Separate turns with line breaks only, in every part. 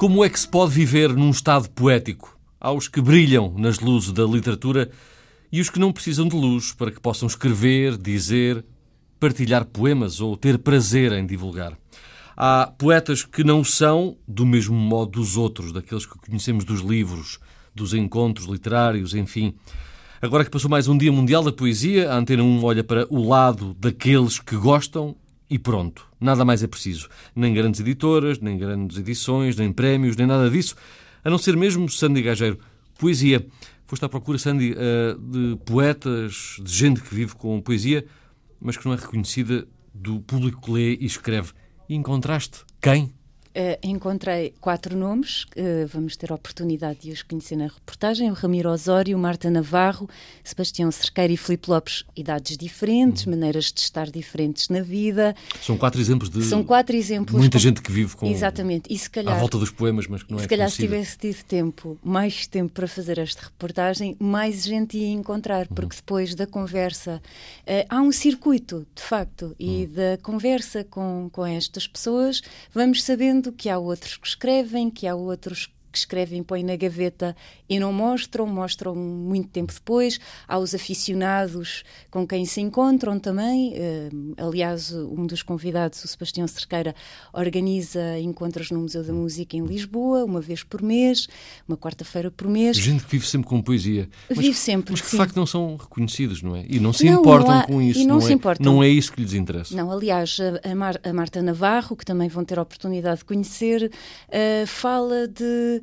Como é que se pode viver num estado poético? Há os que brilham nas luzes da literatura e os que não precisam de luz para que possam escrever, dizer, partilhar poemas ou ter prazer em divulgar. Há poetas que não são do mesmo modo dos outros, daqueles que conhecemos dos livros, dos encontros literários, enfim. Agora que passou mais um Dia Mundial da Poesia, a Antena 1 olha para o lado daqueles que gostam e pronto. Nada mais é preciso. Nem grandes editoras, nem grandes edições, nem prémios, nem nada disso. A não ser mesmo Sandy Gageiro. Poesia. Foste à procura, Sandy, eh, de poetas, de gente que vive com poesia, mas que não é reconhecida do público que lê e escreve. E encontraste quem?
Uh, encontrei quatro nomes, uh, vamos ter a oportunidade de os conhecer na reportagem: o Ramiro Osório, Marta Navarro, Sebastião Cerqueira e Filipe Lopes. Idades diferentes, uhum. maneiras de estar diferentes na vida.
São quatro exemplos de.
São quatro exemplos.
Muita com... gente que vive com.
Exatamente. E se calhar.
À volta dos poemas, mas que não
é
Se
calhar,
conhecida.
se tivesse tido tempo, mais tempo para fazer esta reportagem, mais gente ia encontrar, porque uhum. depois da conversa. Uh, há um circuito, de facto, e uhum. da conversa com, com estas pessoas, vamos sabendo que há outros que escrevem, que há outros que escrevem põem na gaveta e não mostram, mostram muito tempo depois. Há os aficionados com quem se encontram também. Uh, aliás, um dos convidados, o Sebastião Cerqueira, organiza encontros no Museu da Música em Lisboa, uma vez por mês, uma quarta-feira por mês.
Gente que vive sempre com poesia.
Mas, vive sempre.
Mas que de facto não são reconhecidos, não é? E não se não, importam não há, com isso.
E não,
não
se
é,
importam.
Não é isso que lhes interessa.
Não, aliás, a, Mar, a Marta Navarro, que também vão ter a oportunidade de conhecer, uh, fala de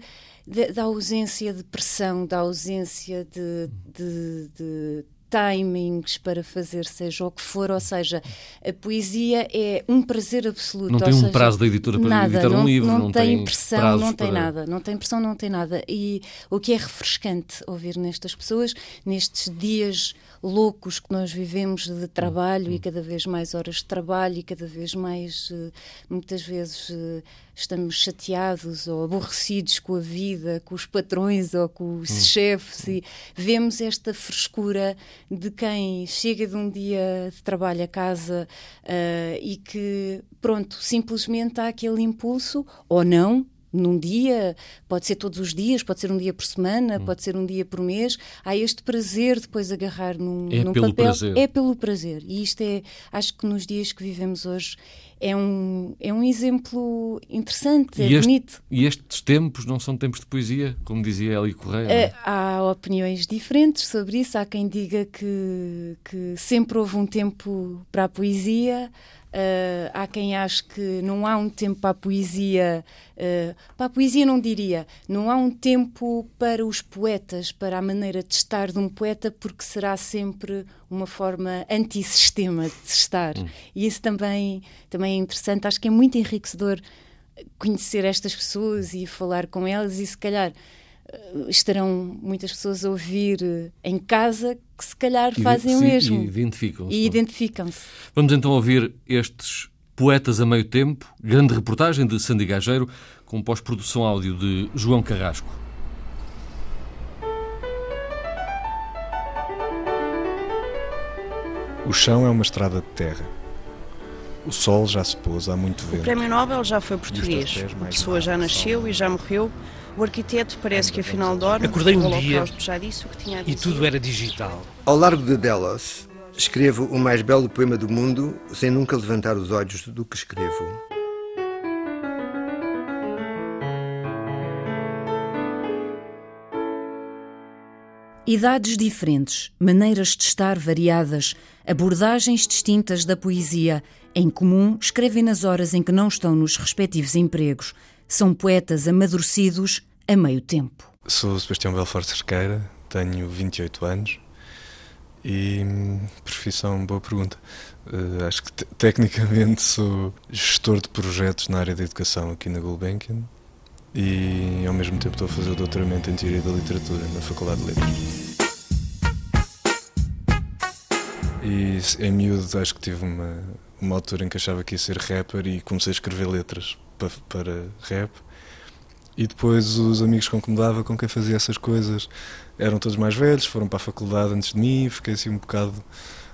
da ausência de pressão, da ausência de, de, de timings para fazer seja o que for, ou seja, a poesia é um prazer absoluto.
Não tem um seja, prazo da editora para
nada,
editar
não,
um livro,
não,
não
tem pressão, não tem
para...
nada, não tem pressão, não tem nada. E o que é refrescante ouvir nestas pessoas, nestes dias loucos que nós vivemos de trabalho e cada vez mais horas de trabalho e cada vez mais, eh, muitas vezes, eh, estamos chateados ou aborrecidos com a vida, com os patrões ou com os hum. chefes e vemos esta frescura de quem chega de um dia de trabalho a casa uh, e que, pronto, simplesmente há aquele impulso ou não num dia, pode ser todos os dias, pode ser um dia por semana, hum. pode ser um dia por mês. Há este prazer depois agarrar num,
é
num
pelo
papel.
Prazer.
É pelo prazer. E isto é, acho que nos dias que vivemos hoje é um, é um exemplo interessante, é
e
bonito.
e estes tempos não são tempos de poesia, como dizia Eli Correia?
É, há opiniões diferentes sobre isso. Há quem diga que, que sempre houve um tempo para a poesia. Uh, há quem ache que não há um tempo para a poesia, uh, para a poesia não diria, não há um tempo para os poetas, para a maneira de estar de um poeta, porque será sempre uma forma antissistema de estar. Hum. E isso também, também é interessante, acho que é muito enriquecedor conhecer estas pessoas e falar com elas e se calhar estarão muitas pessoas a ouvir eh, em casa que se calhar fazem
sim,
o mesmo.
E identificam-se.
E identificam-se.
Vamos então ouvir estes Poetas a Meio Tempo, grande reportagem de Sandy Gageiro, com pós-produção áudio de João Carrasco.
O chão é uma estrada de terra. O sol já se pôs, há muito vento.
O Prémio Nobel já foi português. A pessoa já nasceu e já morreu. O arquiteto parece que afinal dorme.
Acordei um dia
já disse o que tinha a
e tudo era digital.
Ao largo de Delos, escrevo o mais belo poema do mundo sem nunca levantar os olhos do que escrevo.
Idades diferentes, maneiras de estar variadas, abordagens distintas da poesia, em comum escrevem nas horas em que não estão nos respectivos empregos. São poetas amadurecidos a meio tempo.
Sou Sebastião Belfort Cerqueira, tenho 28 anos e profissão, boa pergunta. Uh, acho que tecnicamente sou gestor de projetos na área da educação aqui na Gulbenkian e ao mesmo tempo estou a fazer o doutoramento em Teoria da Literatura na Faculdade de Letras. E em miúdo acho que tive uma, uma altura em que achava que ia ser rapper e comecei a escrever letras para, para rap e depois os amigos com que me dava, com quem fazia essas coisas, eram todos mais velhos, foram para a faculdade antes de mim, fiquei assim um bocado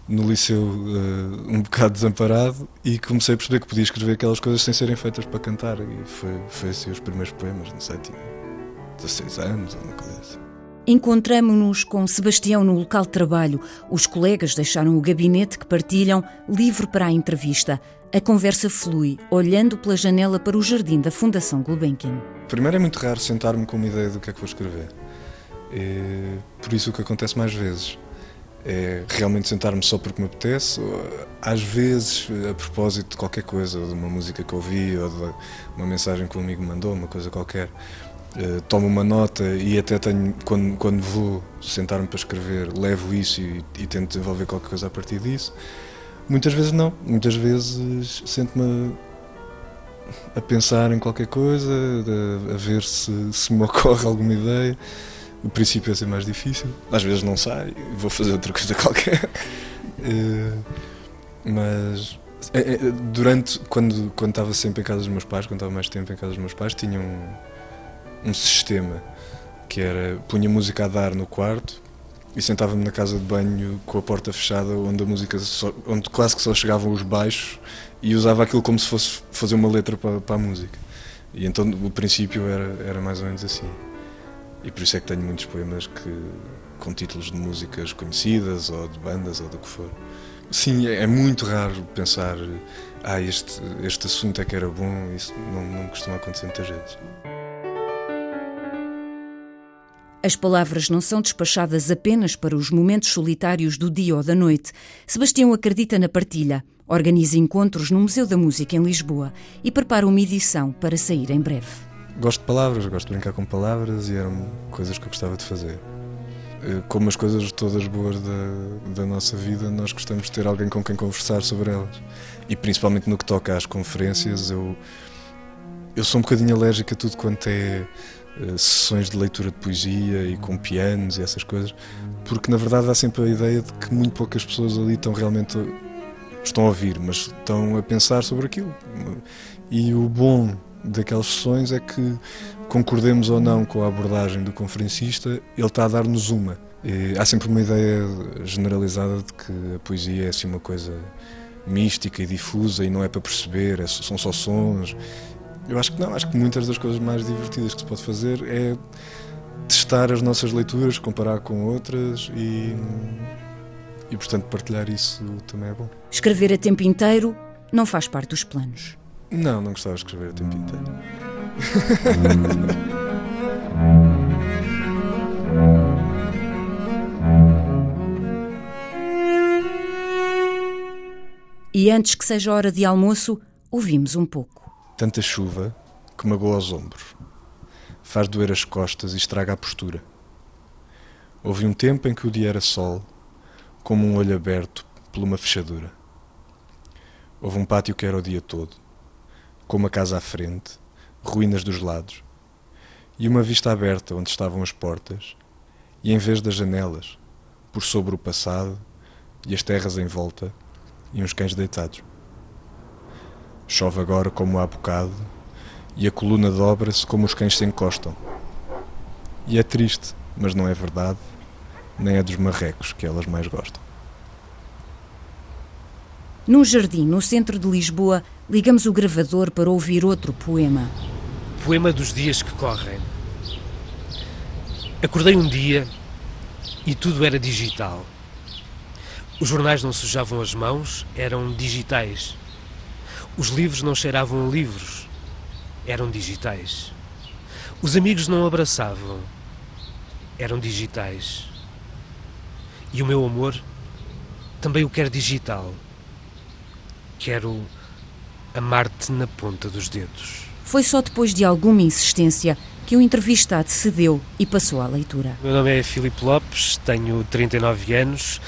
no liceu uh, um bocado desamparado e comecei a perceber que podia escrever aquelas coisas sem serem feitas para cantar. E foi, foi assim os primeiros poemas, não sei, tinha 16 anos ou uma coisa assim.
Encontramo-nos com Sebastião no local de trabalho. Os colegas deixaram o gabinete que partilham, livre para a entrevista. A conversa flui, olhando pela janela para o jardim da Fundação Gulbenkian.
Primeiro é muito raro sentar-me com uma ideia do que é que vou escrever. Por isso o que acontece mais vezes é realmente sentar-me só porque me apetece, ou, às vezes a propósito de qualquer coisa, de uma música que ouvi ou de uma mensagem que um amigo me mandou, uma coisa qualquer. Uh, tomo uma nota e até tenho, quando, quando vou sentar-me para escrever, levo isso e, e, tento desenvolver qualquer coisa a partir disso. Muitas vezes não, muitas vezes sento-me a pensar em qualquer coisa, a, a ver se, se me ocorre alguma ideia. O princípio é ser mais difícil, às vezes não sai, vou fazer outra coisa qualquer. Uh, mas é, é, durante, quando, quando estava sempre em casa dos meus pais, quando estava mais tempo em casa dos meus pais, tinha um um sistema que era punha música a dar no quarto e sentava-me na casa de banho com a porta fechada onde a música só, onde quase que só chegavam os baixos e usava aquilo como se fosse fazer uma letra para, para a música. E então o princípio era era mais ou menos assim. E por isso é que tenho muitos poemas que com títulos de músicas conhecidas ou de bandas ou do que for. Sim é, é muito raro pensar ah este este assunto é que era bom isso não, não costuma acontecer muitas vezes
As palavras não são despachadas apenas para os momentos solitários do dia ou da noite. Sebastião acredita na partilha, organiza encontros no Museu da Música em Lisboa e prepara uma edição para sair em breve.
Gosto de palavras, gosto de brincar com palavras e eram coisas que eu gostava de fazer. Eh, como as coisas todas boas da, da nossa vida, nós gostamos de ter alguém com quem conversar sobre elas. E principalmente no que toca às conferências, eu, eu sou um bocadinho alérgico a tudo quanto é sessões de leitura de poesia e com pianos e essas coisas, porque na verdade há sempre a ideia de que muito poucas pessoas ali estão realmente estão a ouvir, mas estão a pensar sobre aquilo. E o bom daquelas sessões é que concordemos ou não com a abordagem do conferencista, ele está a dar-nos uma. E há sempre uma ideia generalizada de que a poesia é assim uma coisa mística e difusa e não é para perceber, é, são só sons eu acho que não, acho que muitas das coisas mais divertidas que se pode fazer é testar as nossas leituras, comparar com outras e, e portanto partilhar isso também é bom.
Escrever a tempo inteiro não faz parte dos planos.
Não, não gostava de escrever a tempo inteiro.
e antes que seja hora de almoço, ouvimos um pouco.
Tanta chuva que magoa os ombros, faz doer as costas e estraga a postura. Houve um tempo em que o dia era sol, como um olho aberto por uma fechadura. Houve um pátio que era o dia todo, com uma casa à frente, ruínas dos lados, e uma vista aberta onde estavam as portas, e em vez das janelas, por sobre o passado, e as terras em volta, e uns cães deitados. Chove agora como há bocado, e a coluna dobra-se como os cães se encostam. E é triste, mas não é verdade, nem é dos marrecos que elas mais gostam.
Num jardim, no centro de Lisboa, ligamos o gravador para ouvir outro poema.
Poema dos dias que correm. Acordei um dia e tudo era digital. Os jornais não sujavam as mãos, eram digitais. Os livros não cheiravam a livros, eram digitais. Os amigos não abraçavam, eram digitais. E o meu amor também o quero digital. Quero amar-te na ponta dos dedos.
Foi só depois de alguma insistência que o entrevistado cedeu e passou à leitura.
Meu nome é Filipe Lopes, tenho 39 anos,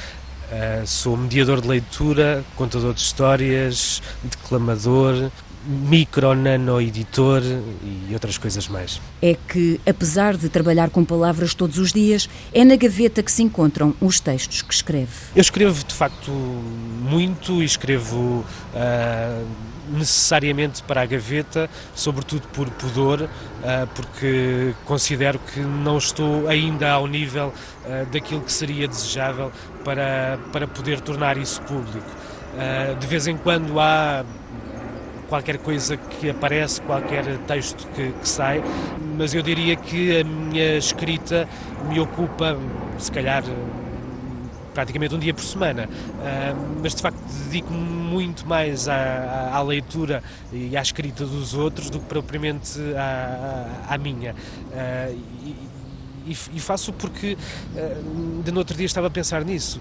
Uh, sou mediador de leitura, contador de histórias, declamador, micro, nano editor e outras coisas mais.
É que, apesar de trabalhar com palavras todos os dias, é na gaveta que se encontram os textos que escreve.
Eu escrevo de facto muito e escrevo uh, necessariamente para a gaveta, sobretudo por pudor, uh, porque considero que não estou ainda ao nível uh, daquilo que seria desejável para, para poder tornar isso público. de vez em quando há qualquer coisa que aparece, qualquer texto que, que, sai, mas eu diria que a minha escrita me ocupa, se calhar, praticamente um dia por semana, uh, mas de facto dedico-me muito mais à, à, leitura e à escrita dos outros do que propriamente à, à, à minha. Uh, e, e, faço porque, uh, de no outro dia estava a pensar nisso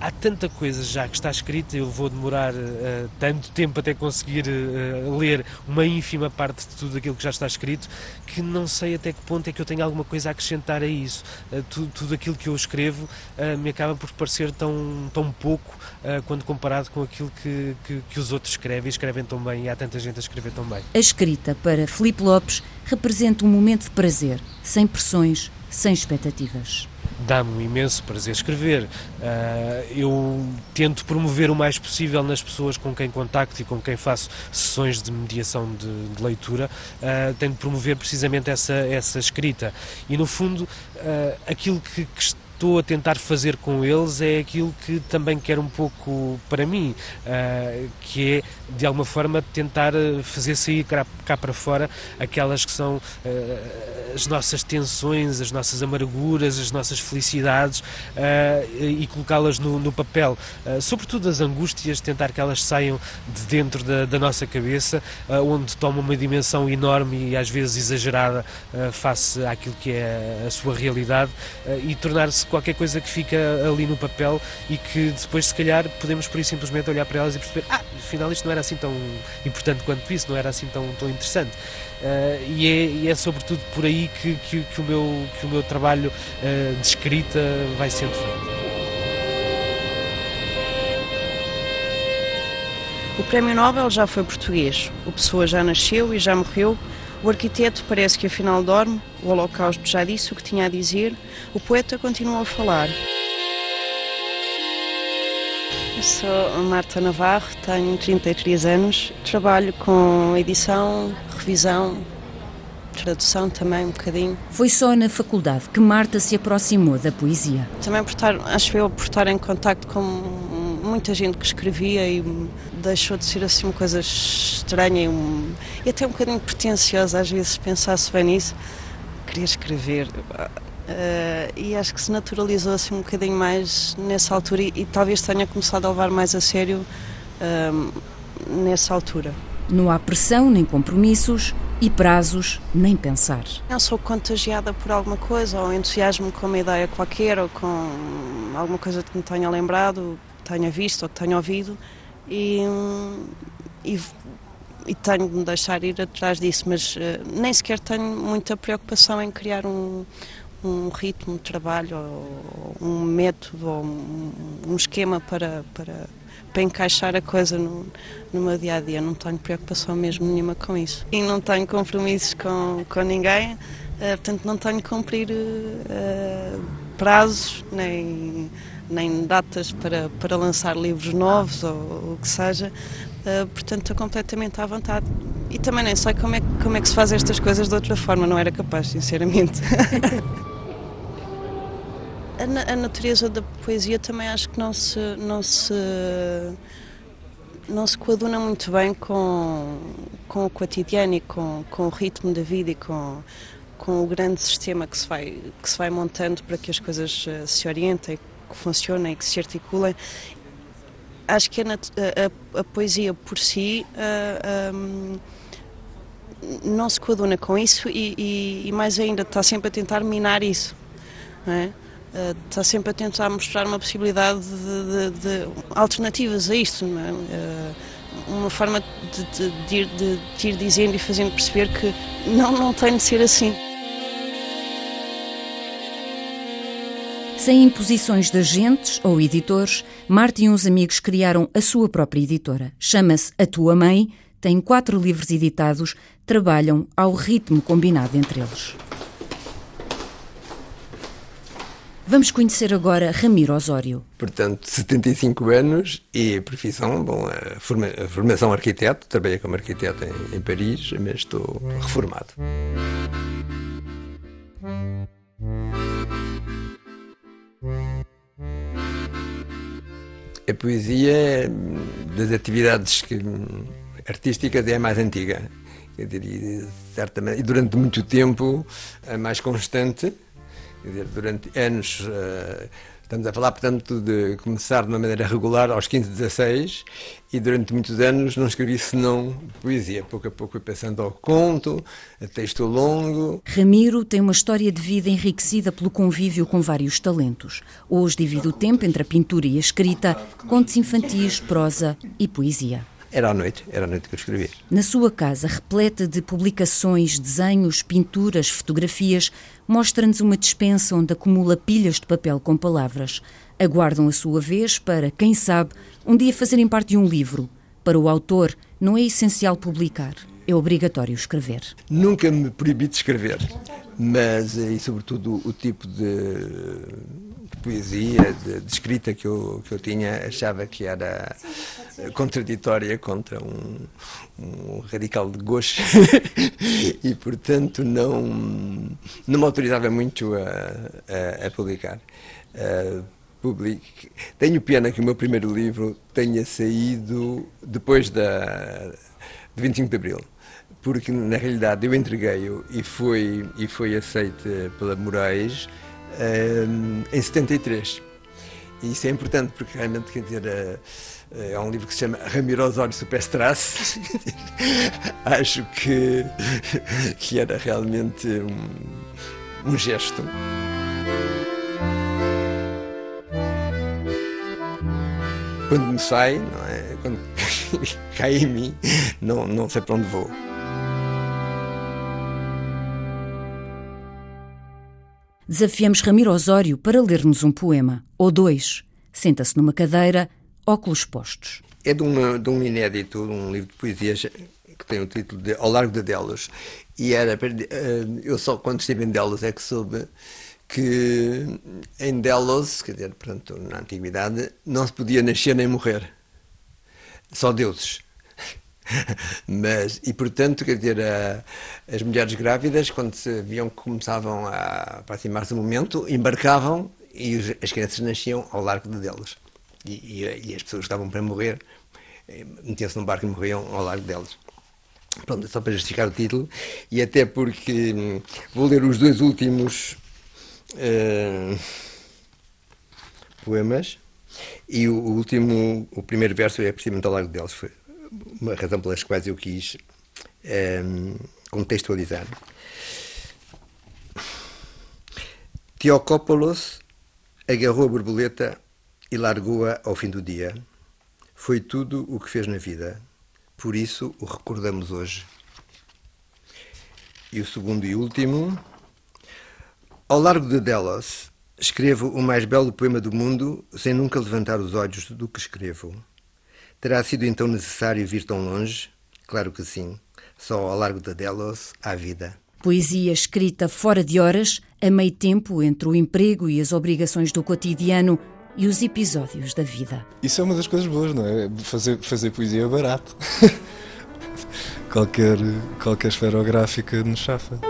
há tanta coisa já que está escrita, eu vou demorar uh, tanto tempo até conseguir uh, ler uma ínfima parte de tudo aquilo que já está escrito, que não sei até que ponto é que eu tenho alguma coisa a acrescentar a isso. Uh, tudo, tudo, aquilo que eu escrevo me acaba por parecer tão, tão pouco quando comparado com aquilo que, que, que os outros escrevem e escrevem tão bem, e há tanta gente a escrever tão bem.
A escrita para Filipe Lopes representa um momento de prazer, sem pressões, sem expectativas
dá-me um imenso prazer escrever. Uh, eu tento promover o mais possível nas pessoas com quem contacto e com quem faço sessões de mediação de, leitura, uh, tento promover precisamente essa, essa escrita. E no fundo, uh, aquilo que, que estou a tentar fazer com eles é aquilo que também quero um pouco para mim, uh, que é de alguma forma tentar fazer sair cá, cá para fora aquelas que são uh, as nossas tensões, as nossas amarguras, as nossas felicidades uh, e colocá-las no, no, papel, sobretudo as angústias, tentar que elas saiam de dentro da, da nossa cabeça, onde tomam uma dimensão enorme e às vezes exagerada face àquilo que é a sua realidade e tornar-se qualquer coisa que fica ali no papel e que depois, se calhar, podemos por isso simplesmente olhar para elas e perceber: ah, afinal, isto não era assim tão importante quanto isso, não era assim tão, tão interessante. Uh, e, é, e, é, sobretudo por aí que, que, que, o, meu, que o meu trabalho uh, de escrita vai sendo feito.
O Prémio Nobel já foi português. O Pessoa já nasceu e já morreu o arquiteto parece que afinal dorme, o Holocausto já disse o que tinha a dizer, o poeta continua a falar. Eu sou Marta Navarro, tenho 33 anos, trabalho com edição, revisão, tradução também um bocadinho.
Foi só na faculdade que Marta se aproximou da poesia.
Também por estar, acho eu, por estar em contato com muita gente que escrevia e deixou de ser assim uma coisa estranha e, um, e até um bocadinho pretenciosa, às vezes pensasse bem nisso. Queria escrever. Uh, e acho que se naturalizou assim um bocadinho mais nessa altura e, e talvez tenha começado a levar mais a sério uh, nessa altura.
Não há pressão nem compromissos e prazos nem pensar.
Eu sou contagiada por alguma coisa, ou entusiasmo com uma ideia qualquer, ou com alguma coisa que me tenha lembrado, tenha visto ou que tenha ouvido e, e, e tenho de me deixar ir atrás disso, mas uh, nem sequer tenho muita preocupação em criar um, um ritmo de trabalho, ou um método, ou um, um esquema para, para, para encaixar a coisa no, no meu dia a dia. Não tenho preocupação mesmo nenhuma com isso. E não tenho compromissos com, com ninguém, uh, portanto, não tenho que cumprir uh, prazos nem nem datas para, para lançar livros novos ou o que seja, uh, portanto estou completamente à vontade. E também nem sei como é, como é que se faz estas coisas de outra forma, não era capaz, sinceramente. a, a, natureza da poesia também acho que não se, não se, não se coaduna muito bem com, com o cotidiano e com, com o ritmo da vida e com, com o grande sistema que se vai, que se vai montando para que as coisas uh, se orientem que funcionem, que se articulem. Acho que a, a, a poesia por si uh, um, não se coaduna com isso e, e, e, mais ainda está sempre a tentar minar isso. É? Uh, está sempre a tentar mostrar uma possibilidade de, de, de alternativas a isto. É? Uh, uma forma de, de, de, de ir dizendo e fazendo perceber que não, não tem de ser assim.
Sem imposições de agentes ou editores, Marta e uns amigos criaram a sua própria editora. Chama-se A Tua Mãe,
têm quatro livros editados, trabalham ao ritmo combinado entre eles. Vamos conhecer agora Ramiro Osório.
Portanto, 75 anos e profissão, bom, forma, formação arquiteto, trabalhei como arquiteto em, em Paris, mas estou reformado. A poesia das atividades que, artísticas é a mais antiga. Quer dizer, certamente, e durante muito tempo a mais constante dizer, durante anos, uh, estamos a falar, portanto, de começar de uma maneira regular aos 15, 16 e durante muitos anos não escrevi senão poesia. Pouco a pouco fui pensando ao conto, a texto longo.
Ramiro tem uma história de vida enriquecida pelo convívio com vários talentos. Hoje divide o tempo entre a pintura e a escrita, contos infantis, prosa e poesia.
Era à noite, era à noite que eu escrevia.
Na sua casa, repleta de publicações, desenhos, pinturas, fotografias, mostra-nos uma dispensa onde acumula pilhas de papel com palavras. Aguardam a sua vez para, quem sabe, um dia fazerem parte de um livro. Para o autor, não é essencial publicar, é obrigatório escrever.
Nunca me proibi de escrever, mas, e sobretudo, o tipo de poesia, de, de, escrita que eu, que eu tinha, achava que era contraditória contra um, um radical de gauche e, portanto, não, não me autorizava muito a, a, a publicar. Uh, Tenho pena que o meu primeiro livro tenha saído depois da, de 25 de Abril porque na realidade eu entreguei-o e foi, e foi aceito pela Moraes um, em 73. E isso é importante porque realmente, quer dizer, é um livro que se chama Ramiro Osório Superstrasse. Acho que, que era realmente um, um gesto. Quando me sai, é? quando cai em mim, não, não sei para onde vou.
Desafiamos Ramiro Osório para ler-nos um poema, ou dois. Senta-se numa cadeira, óculos postos.
É de, uma, de um inédito, um livro de poesias que tem o título de Ao Largo de Delos. E era, eh, eu só quando estive em Delos é que soube que em Delos, quer dizer, portanto, na antiguidade, não se podia nascer nem morrer. Só deuses. Mas, e portanto, quer dizer, a, as mulheres grávidas, quando se viam que começavam a aproximar-se do momento, embarcavam e as crianças nasciam ao largo de delas. E, e, e as pessoas que estavam para morrer eh, metiam-se num barco e morriam ao largo delas. Pronto, só para justificar o título, e até porque hum, vou ler os dois últimos uh, poemas, e o, o, último, o primeiro verso é precisamente ao largo deles, foi uma razão pelas quais eu quis um, ehm, contextualizar. Teocópolos agarrou a borboleta e largou-a ao fim do dia. Foi tudo o que fez na vida. Por isso o recordamos hoje. E o segundo e último. Ao largo de Delos, escrevo o mais belo poema do mundo sem nunca levantar os olhos do que escrevo. Terá sido então necessário vir tão longe? Claro que sim. Só ao largo de Delos há vida.
Poesia escrita fora de horas, a meio tempo entre o emprego e as obrigações do cotidiano e os episódios da vida.
Isso é uma das coisas boas, não é? Fazer, fazer poesia é barato. qualquer, qualquer esferográfica nos chafa.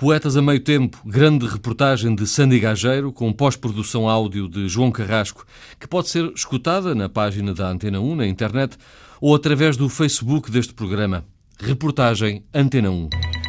Poetas a Meio Tempo, grande reportagem de Sandy Gageiro, com pós-produção áudio de João Carrasco, que pode ser escutada na página da Antena 1 na internet ou através do Facebook deste programa. Reportagem Antena 1.